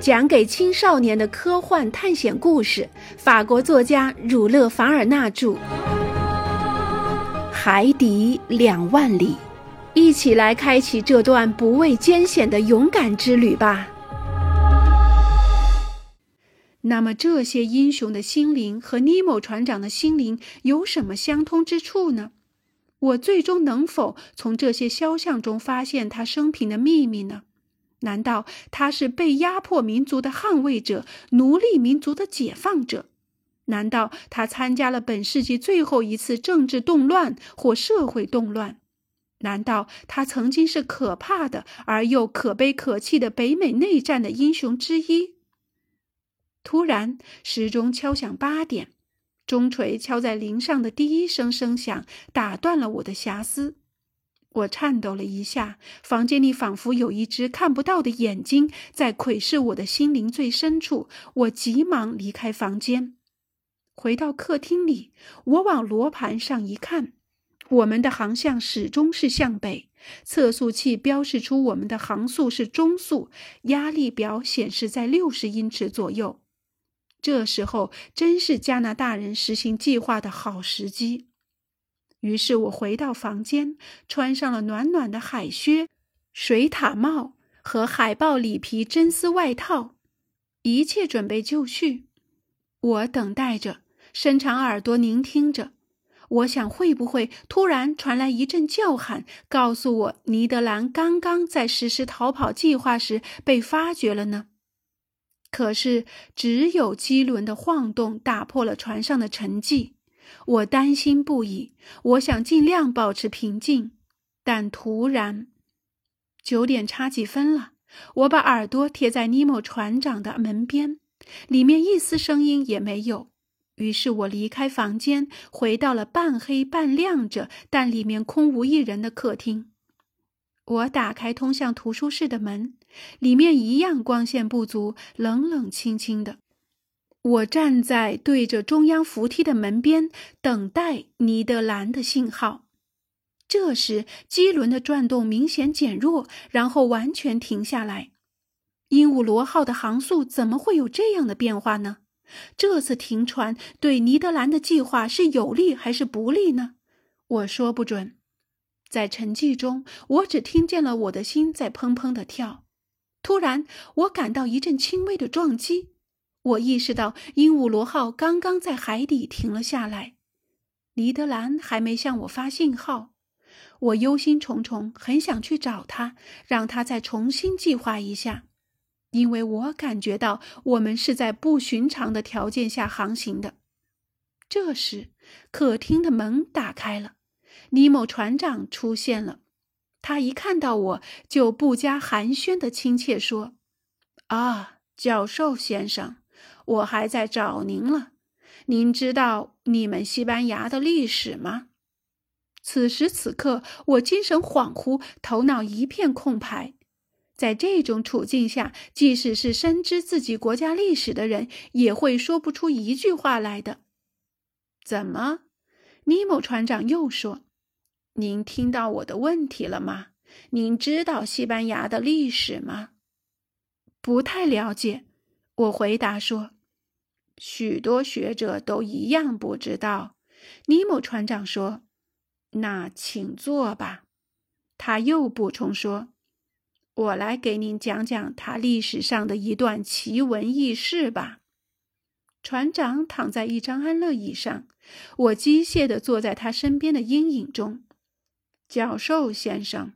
讲给青少年的科幻探险故事，法国作家儒勒·凡尔纳著，《海底两万里》，一起来开启这段不畏艰险的勇敢之旅吧。那么，这些英雄的心灵和尼莫船长的心灵有什么相通之处呢？我最终能否从这些肖像中发现他生平的秘密呢？难道他是被压迫民族的捍卫者，奴隶民族的解放者？难道他参加了本世纪最后一次政治动乱或社会动乱？难道他曾经是可怕的而又可悲可泣的北美内战的英雄之一？突然，时钟敲响八点，钟锤敲在铃上的第一声声响打断了我的遐思。我颤抖了一下，房间里仿佛有一只看不到的眼睛在窥视我的心灵最深处。我急忙离开房间，回到客厅里。我往罗盘上一看，我们的航向始终是向北，测速器标示出我们的航速是中速，压力表显示在六十英尺左右。这时候真是加拿大人实行计划的好时机。于是我回到房间，穿上了暖暖的海靴、水獭帽和海豹里皮真丝外套，一切准备就绪。我等待着，伸长耳朵聆听着。我想，会不会突然传来一阵叫喊，告诉我尼德兰刚刚在实施逃跑计划时被发觉了呢？可是，只有机轮的晃动打破了船上的沉寂。我担心不已，我想尽量保持平静，但突然，九点差几分了。我把耳朵贴在尼莫船长的门边，里面一丝声音也没有。于是我离开房间，回到了半黑半亮着，但里面空无一人的客厅。我打开通向图书室的门，里面一样光线不足，冷冷清清的。我站在对着中央扶梯的门边，等待尼德兰的信号。这时，机轮的转动明显减弱，然后完全停下来。鹦鹉螺号的航速怎么会有这样的变化呢？这次停船对尼德兰的计划是有利还是不利呢？我说不准。在沉寂中，我只听见了我的心在砰砰地跳。突然，我感到一阵轻微的撞击。我意识到鹦鹉螺号刚刚在海底停了下来，尼德兰还没向我发信号。我忧心忡忡，很想去找他，让他再重新计划一下，因为我感觉到我们是在不寻常的条件下航行的。这时，客厅的门打开了，尼某船长出现了。他一看到我就不加寒暄的亲切说：“啊，教授先生。”我还在找您了。您知道你们西班牙的历史吗？此时此刻，我精神恍惚，头脑一片空白。在这种处境下，即使是深知自己国家历史的人，也会说不出一句话来的。怎么？尼莫船长又说：“您听到我的问题了吗？您知道西班牙的历史吗？”不太了解，我回答说。许多学者都一样不知道，尼莫船长说：“那请坐吧。”他又补充说：“我来给您讲讲他历史上的一段奇闻异事吧。”船长躺在一张安乐椅上，我机械地坐在他身边的阴影中。教授先生，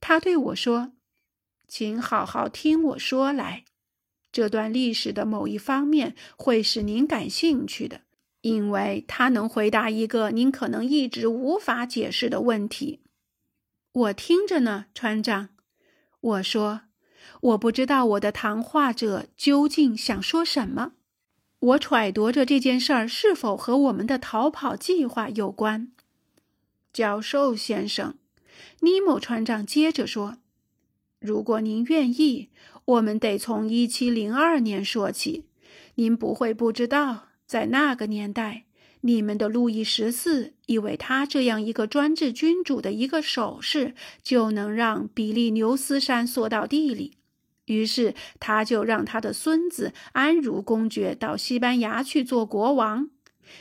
他对我说：“请好好听我说来。”这段历史的某一方面会使您感兴趣的，因为它能回答一个您可能一直无法解释的问题。我听着呢，船长。我说，我不知道我的谈话者究竟想说什么。我揣度着这件事儿是否和我们的逃跑计划有关。教授先生，尼莫船长接着说。如果您愿意，我们得从一七零二年说起。您不会不知道，在那个年代，你们的路易十四以为他这样一个专制君主的一个手势，就能让比利牛斯山缩到地里。于是他就让他的孙子安茹公爵到西班牙去做国王。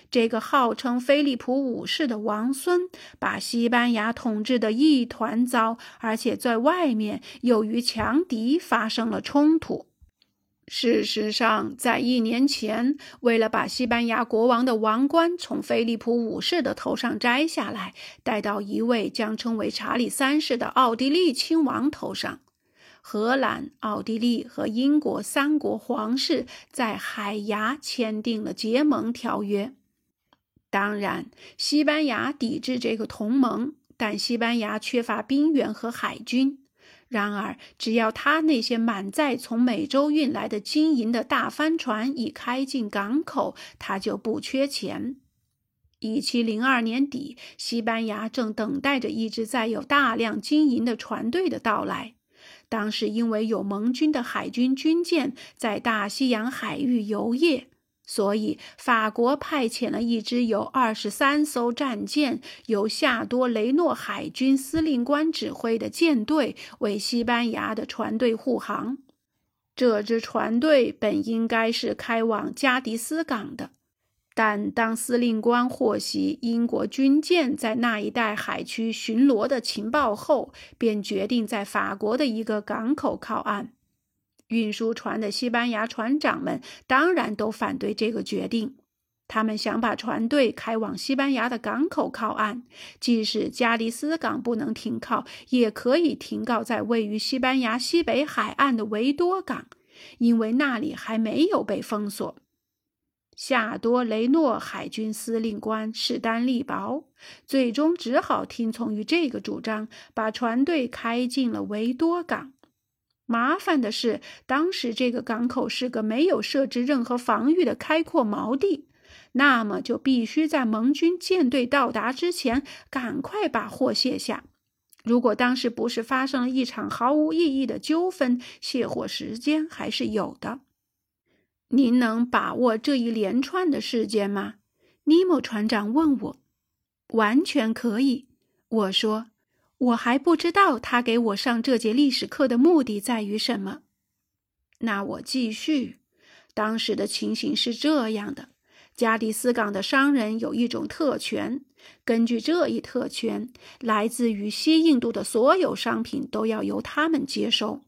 这个号称菲利普五世的王孙，把西班牙统治得一团糟，而且在外面又与强敌发生了冲突。事实上，在一年前，为了把西班牙国王的王冠从菲利普五世的头上摘下来，戴到一位将称为查理三世的奥地利亲王头上。荷兰、奥地利和英国三国皇室在海牙签订了结盟条约。当然，西班牙抵制这个同盟，但西班牙缺乏兵员和海军。然而，只要他那些满载从美洲运来的金银的大帆船一开进港口，他就不缺钱。一七零二年底，西班牙正等待着一支载有大量金银的船队的到来。当时因为有盟军的海军军舰在大西洋海域游曳，所以法国派遣了一支由二十三艘战舰、由夏多雷诺海军司令官指挥的舰队为西班牙的船队护航。这支船队本应该是开往加迪斯港的。但当司令官获悉英国军舰在那一带海区巡逻的情报后，便决定在法国的一个港口靠岸。运输船的西班牙船长们当然都反对这个决定，他们想把船队开往西班牙的港口靠岸，即使加的斯港不能停靠，也可以停靠在位于西班牙西北海岸的维多港，因为那里还没有被封锁。夏多雷诺海军司令官势单力薄，最终只好听从于这个主张，把船队开进了维多港。麻烦的是，当时这个港口是个没有设置任何防御的开阔锚地，那么就必须在盟军舰队到达之前赶快把货卸下。如果当时不是发生了一场毫无意义的纠纷，卸货时间还是有的。您能把握这一连串的事件吗？尼莫船长问我。完全可以，我说。我还不知道他给我上这节历史课的目的在于什么。那我继续。当时的情形是这样的：加的斯港的商人有一种特权，根据这一特权，来自于西印度的所有商品都要由他们接收。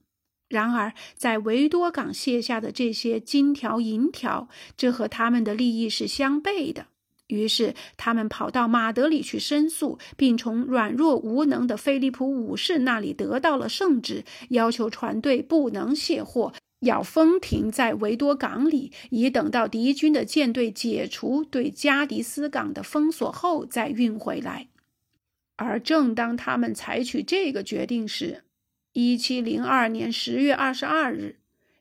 然而，在维多港卸下的这些金条、银条，这和他们的利益是相悖的。于是，他们跑到马德里去申诉，并从软弱无能的菲利普五世那里得到了圣旨，要求船队不能卸货，要封停在维多港里，以等到敌军的舰队解除对加迪斯港的封锁后再运回来。而正当他们采取这个决定时，一七零二年十月二十二日，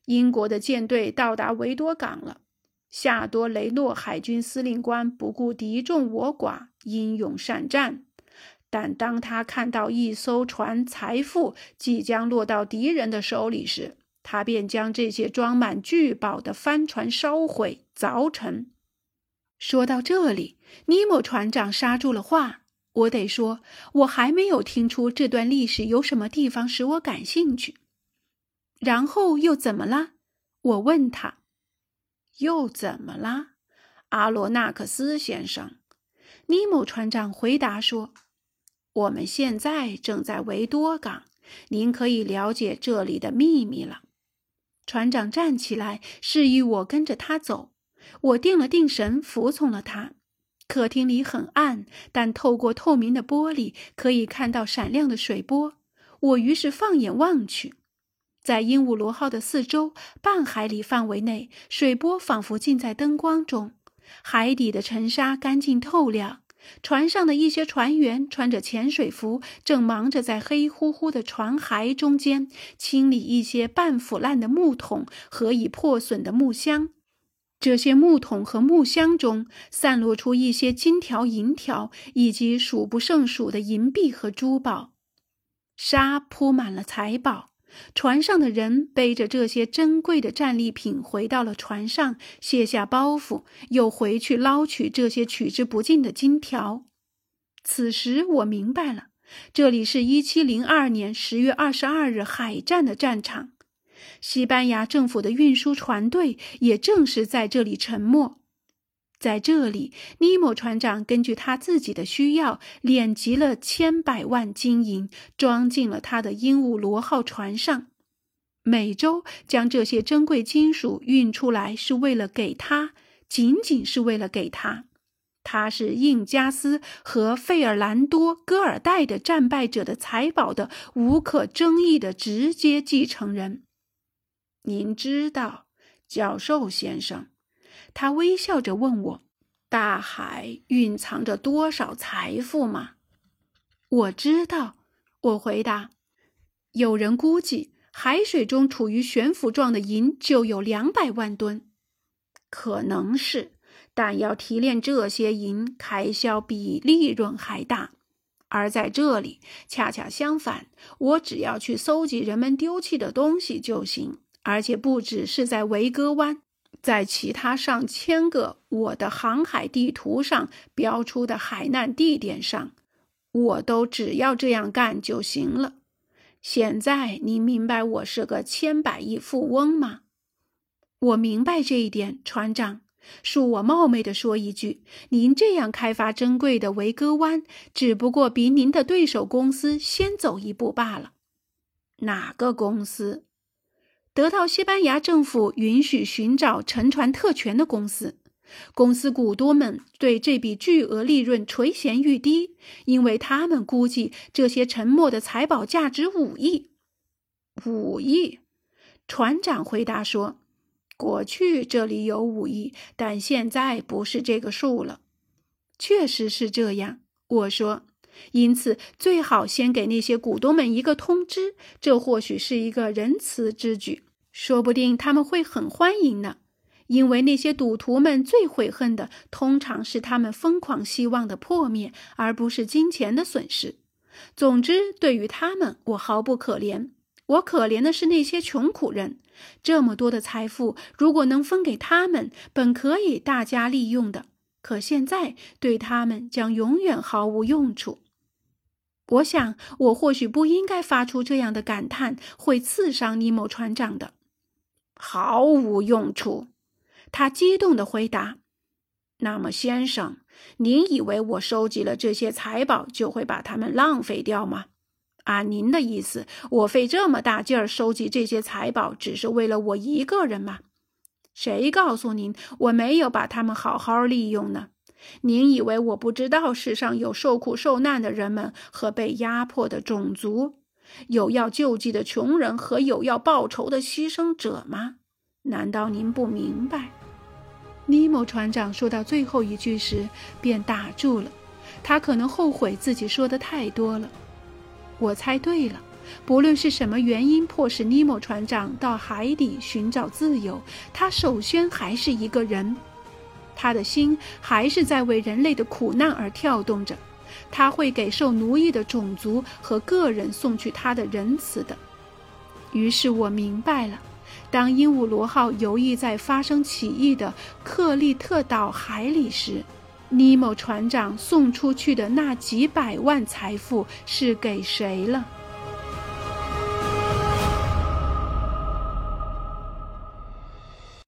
英国的舰队到达维多港了。夏多雷诺海军司令官不顾敌众我寡，英勇善战。但当他看到一艘船财富即将落到敌人的手里时，他便将这些装满巨宝的帆船烧毁、凿沉。说到这里，尼莫船长刹住了话。我得说，我还没有听出这段历史有什么地方使我感兴趣。然后又怎么了？我问他。又怎么了，阿罗纳克斯先生？尼姆船长回答说：“我们现在正在维多港，您可以了解这里的秘密了。”船长站起来，示意我跟着他走。我定了定神，服从了他。客厅里很暗，但透过透明的玻璃可以看到闪亮的水波。我于是放眼望去，在鹦鹉螺号的四周半海里范围内，水波仿佛浸在灯光中。海底的沉沙干净透亮，船上的一些船员穿着潜水服，正忙着在黑乎乎的船骸中间清理一些半腐烂的木桶和已破损的木箱。这些木桶和木箱中散落出一些金条、银条，以及数不胜数的银币和珠宝。沙铺满了财宝。船上的人背着这些珍贵的战利品回到了船上，卸下包袱，又回去捞取这些取之不尽的金条。此时我明白了，这里是一七零二年十月二十二日海战的战场。西班牙政府的运输船队也正是在这里沉没。在这里，尼莫船长根据他自己的需要敛集了千百万金银，装进了他的鹦鹉螺号船上。每周将这些珍贵金属运出来，是为了给他，仅仅是为了给他。他是印加斯和费尔兰多·戈尔代的战败者的财宝的无可争议的直接继承人。您知道，教授先生，他微笑着问我：“大海蕴藏着多少财富吗？”我知道，我回答：“有人估计，海水中处于悬浮状的银就有两百万吨，可能是。”但要提炼这些银，开销比利润还大。而在这里，恰恰相反，我只要去搜集人们丢弃的东西就行，而且不只是在维戈湾，在其他上千个我的航海地图上标出的海难地点上，我都只要这样干就行了。现在你明白我是个千百亿富翁吗？我明白这一点，船长。恕我冒昧地说一句，您这样开发珍贵的维戈湾，只不过比您的对手公司先走一步罢了。哪个公司？得到西班牙政府允许寻找沉船特权的公司。公司股东们对这笔巨额利润垂涎欲滴，因为他们估计这些沉没的财宝价值五亿。五亿？船长回答说。过去这里有五亿，但现在不是这个数了。确实是这样，我说。因此，最好先给那些股东们一个通知，这或许是一个仁慈之举，说不定他们会很欢迎呢。因为那些赌徒们最悔恨的，通常是他们疯狂希望的破灭，而不是金钱的损失。总之，对于他们，我毫不可怜。我可怜的是那些穷苦人。这么多的财富，如果能分给他们，本可以大家利用的，可现在对他们将永远毫无用处。我想，我或许不应该发出这样的感叹，会刺伤尼莫船长的。毫无用处，他激动地回答。那么，先生，您以为我收集了这些财宝就会把它们浪费掉吗？按您的意思，我费这么大劲儿收集这些财宝，只是为了我一个人吗？谁告诉您我没有把它们好好利用呢？您以为我不知道世上有受苦受难的人们和被压迫的种族，有要救济的穷人和有要报仇的牺牲者吗？难道您不明白？尼莫船长说到最后一句时便打住了，他可能后悔自己说的太多了。我猜对了，不论是什么原因迫使尼莫船长到海底寻找自由，他首先还是一个人，他的心还是在为人类的苦难而跳动着，他会给受奴役的种族和个人送去他的仁慈的。于是我明白了，当鹦鹉螺号游弋在发生起义的克利特岛海里时。尼莫船长送出去的那几百万财富是给谁了？